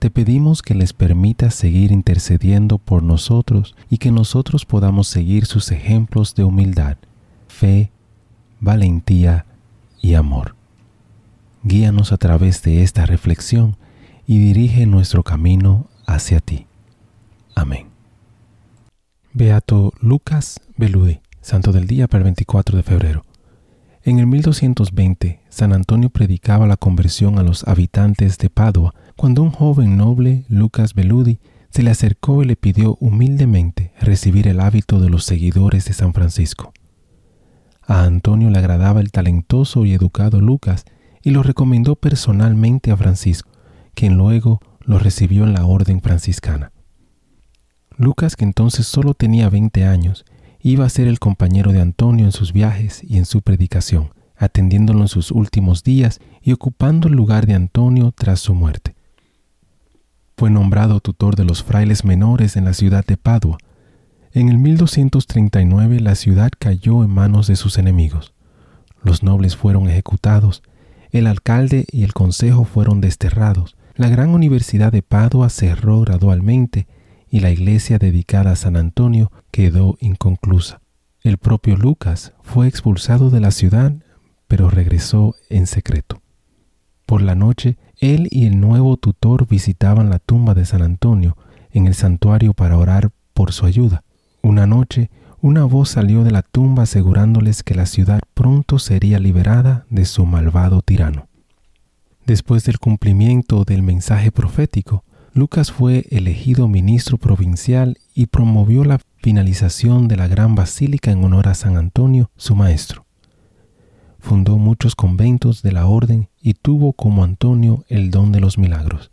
Te pedimos que les permitas seguir intercediendo por nosotros y que nosotros podamos seguir sus ejemplos de humildad, fe, valentía y amor. Guíanos a través de esta reflexión y dirige nuestro camino hacia ti. Amén. Beato Lucas Beludi, Santo del Día para el 24 de febrero. En el 1220, San Antonio predicaba la conversión a los habitantes de Padua cuando un joven noble, Lucas Beludi, se le acercó y le pidió humildemente recibir el hábito de los seguidores de San Francisco. A Antonio le agradaba el talentoso y educado Lucas y lo recomendó personalmente a Francisco, quien luego lo recibió en la orden franciscana. Lucas, que entonces solo tenía 20 años, iba a ser el compañero de Antonio en sus viajes y en su predicación, atendiéndolo en sus últimos días y ocupando el lugar de Antonio tras su muerte. Fue nombrado tutor de los frailes menores en la ciudad de Padua. En el 1239 la ciudad cayó en manos de sus enemigos. Los nobles fueron ejecutados, el alcalde y el consejo fueron desterrados, la gran universidad de Padua cerró gradualmente y la iglesia dedicada a San Antonio quedó inconclusa. El propio Lucas fue expulsado de la ciudad, pero regresó en secreto. La noche, él y el nuevo tutor visitaban la tumba de San Antonio en el santuario para orar por su ayuda. Una noche, una voz salió de la tumba asegurándoles que la ciudad pronto sería liberada de su malvado tirano. Después del cumplimiento del mensaje profético, Lucas fue elegido ministro provincial y promovió la finalización de la gran basílica en honor a San Antonio, su maestro. Fundó muchos conventos de la orden y tuvo como Antonio el don de los milagros.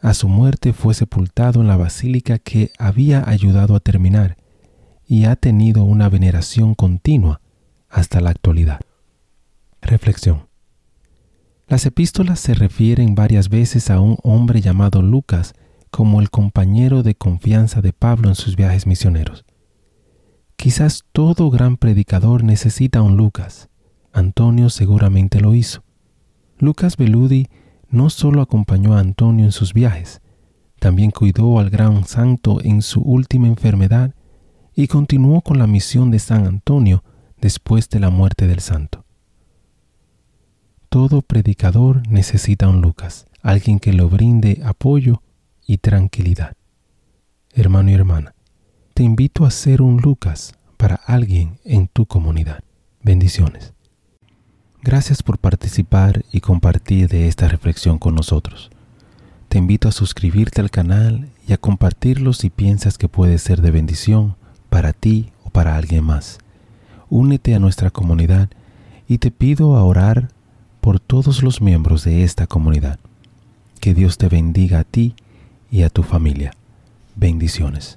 A su muerte fue sepultado en la basílica que había ayudado a terminar y ha tenido una veneración continua hasta la actualidad. Reflexión. Las epístolas se refieren varias veces a un hombre llamado Lucas como el compañero de confianza de Pablo en sus viajes misioneros. Quizás todo gran predicador necesita un Lucas. Antonio seguramente lo hizo. Lucas Beludi no solo acompañó a Antonio en sus viajes, también cuidó al gran santo en su última enfermedad y continuó con la misión de San Antonio después de la muerte del santo. Todo predicador necesita un Lucas, alguien que lo brinde apoyo y tranquilidad. Hermano y hermana, te invito a ser un Lucas para alguien en tu comunidad. Bendiciones. Gracias por participar y compartir de esta reflexión con nosotros. Te invito a suscribirte al canal y a compartirlo si piensas que puede ser de bendición para ti o para alguien más. Únete a nuestra comunidad y te pido a orar por todos los miembros de esta comunidad. Que Dios te bendiga a ti y a tu familia. Bendiciones.